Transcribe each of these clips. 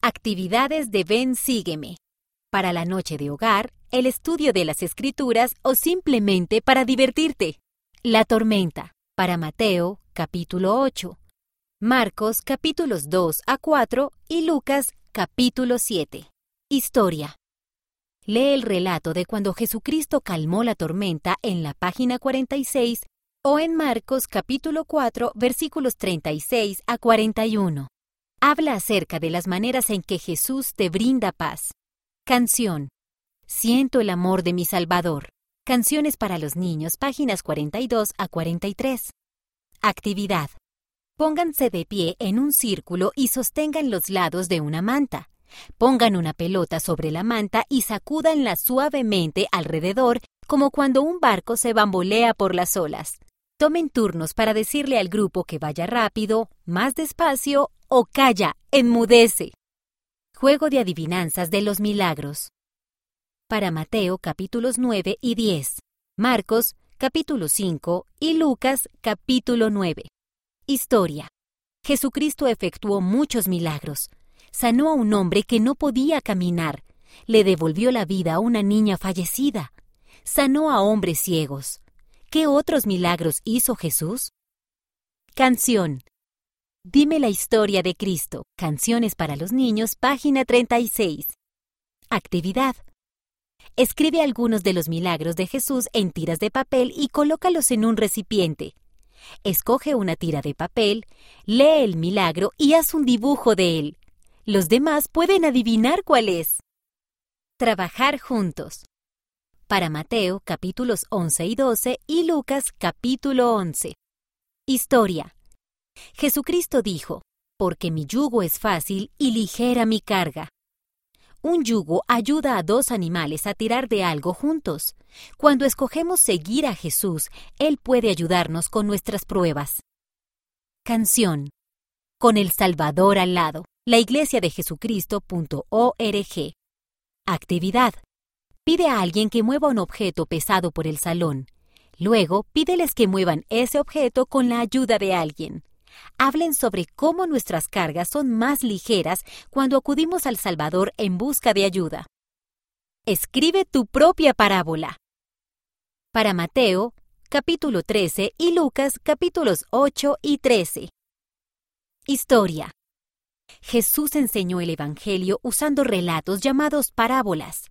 Actividades de Ven Sígueme. Para la noche de hogar, el estudio de las escrituras o simplemente para divertirte. La tormenta. Para Mateo, capítulo 8. Marcos, capítulos 2 a 4 y Lucas, capítulo 7. Historia. Lee el relato de cuando Jesucristo calmó la tormenta en la página 46 o en Marcos capítulo 4 versículos 36 a 41. Habla acerca de las maneras en que Jesús te brinda paz. Canción. Siento el amor de mi Salvador. Canciones para los niños, páginas 42 a 43. Actividad. Pónganse de pie en un círculo y sostengan los lados de una manta. Pongan una pelota sobre la manta y sacúdanla suavemente alrededor como cuando un barco se bambolea por las olas. Tomen turnos para decirle al grupo que vaya rápido, más despacio o calla, enmudece. Juego de adivinanzas de los milagros. Para Mateo capítulos 9 y 10, Marcos capítulo 5 y Lucas capítulo 9. Historia. Jesucristo efectuó muchos milagros. Sanó a un hombre que no podía caminar. Le devolvió la vida a una niña fallecida. Sanó a hombres ciegos ¿Qué otros milagros hizo Jesús? Canción. Dime la historia de Cristo. Canciones para los niños, página 36. Actividad. Escribe algunos de los milagros de Jesús en tiras de papel y colócalos en un recipiente. Escoge una tira de papel, lee el milagro y haz un dibujo de él. Los demás pueden adivinar cuál es. Trabajar juntos para Mateo capítulos 11 y 12 y Lucas capítulo 11. Historia. Jesucristo dijo, porque mi yugo es fácil y ligera mi carga. Un yugo ayuda a dos animales a tirar de algo juntos. Cuando escogemos seguir a Jesús, Él puede ayudarnos con nuestras pruebas. Canción. Con el Salvador al lado. La iglesia de Jesucristo.org. Actividad. Pide a alguien que mueva un objeto pesado por el salón. Luego, pídeles que muevan ese objeto con la ayuda de alguien. Hablen sobre cómo nuestras cargas son más ligeras cuando acudimos al Salvador en busca de ayuda. Escribe tu propia parábola. Para Mateo, capítulo 13 y Lucas, capítulos 8 y 13. Historia. Jesús enseñó el Evangelio usando relatos llamados parábolas.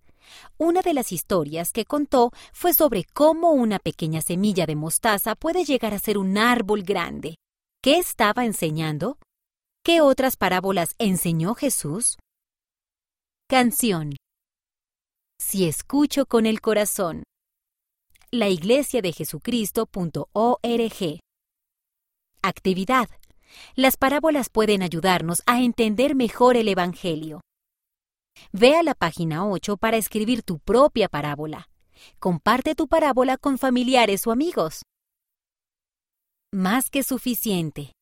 Una de las historias que contó fue sobre cómo una pequeña semilla de mostaza puede llegar a ser un árbol grande. ¿Qué estaba enseñando? ¿Qué otras parábolas enseñó Jesús? Canción. Si escucho con el corazón. La iglesia de Jesucristo.org. Actividad. Las parábolas pueden ayudarnos a entender mejor el Evangelio. Ve a la página 8 para escribir tu propia parábola. Comparte tu parábola con familiares o amigos. Más que suficiente.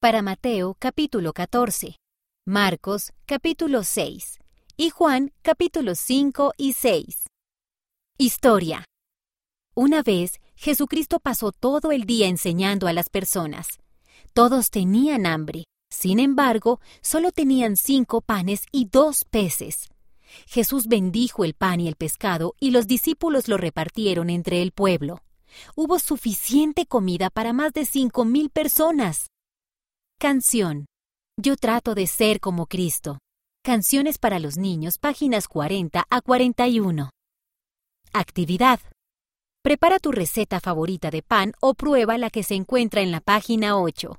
Para Mateo capítulo 14, Marcos capítulo 6 y Juan capítulo 5 y 6. Historia. Una vez, Jesucristo pasó todo el día enseñando a las personas. Todos tenían hambre sin embargo, solo tenían cinco panes y dos peces. Jesús bendijo el pan y el pescado y los discípulos lo repartieron entre el pueblo. Hubo suficiente comida para más de cinco mil personas. Canción. Yo trato de ser como Cristo. Canciones para los niños, páginas 40 a 41. Actividad. Prepara tu receta favorita de pan o prueba la que se encuentra en la página 8.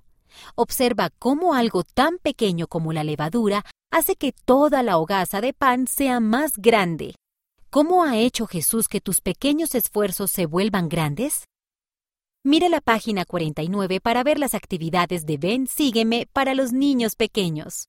Observa cómo algo tan pequeño como la levadura hace que toda la hogaza de pan sea más grande. ¿Cómo ha hecho Jesús que tus pequeños esfuerzos se vuelvan grandes? Mira la página 49 para ver las actividades de Ven Sígueme para los niños pequeños.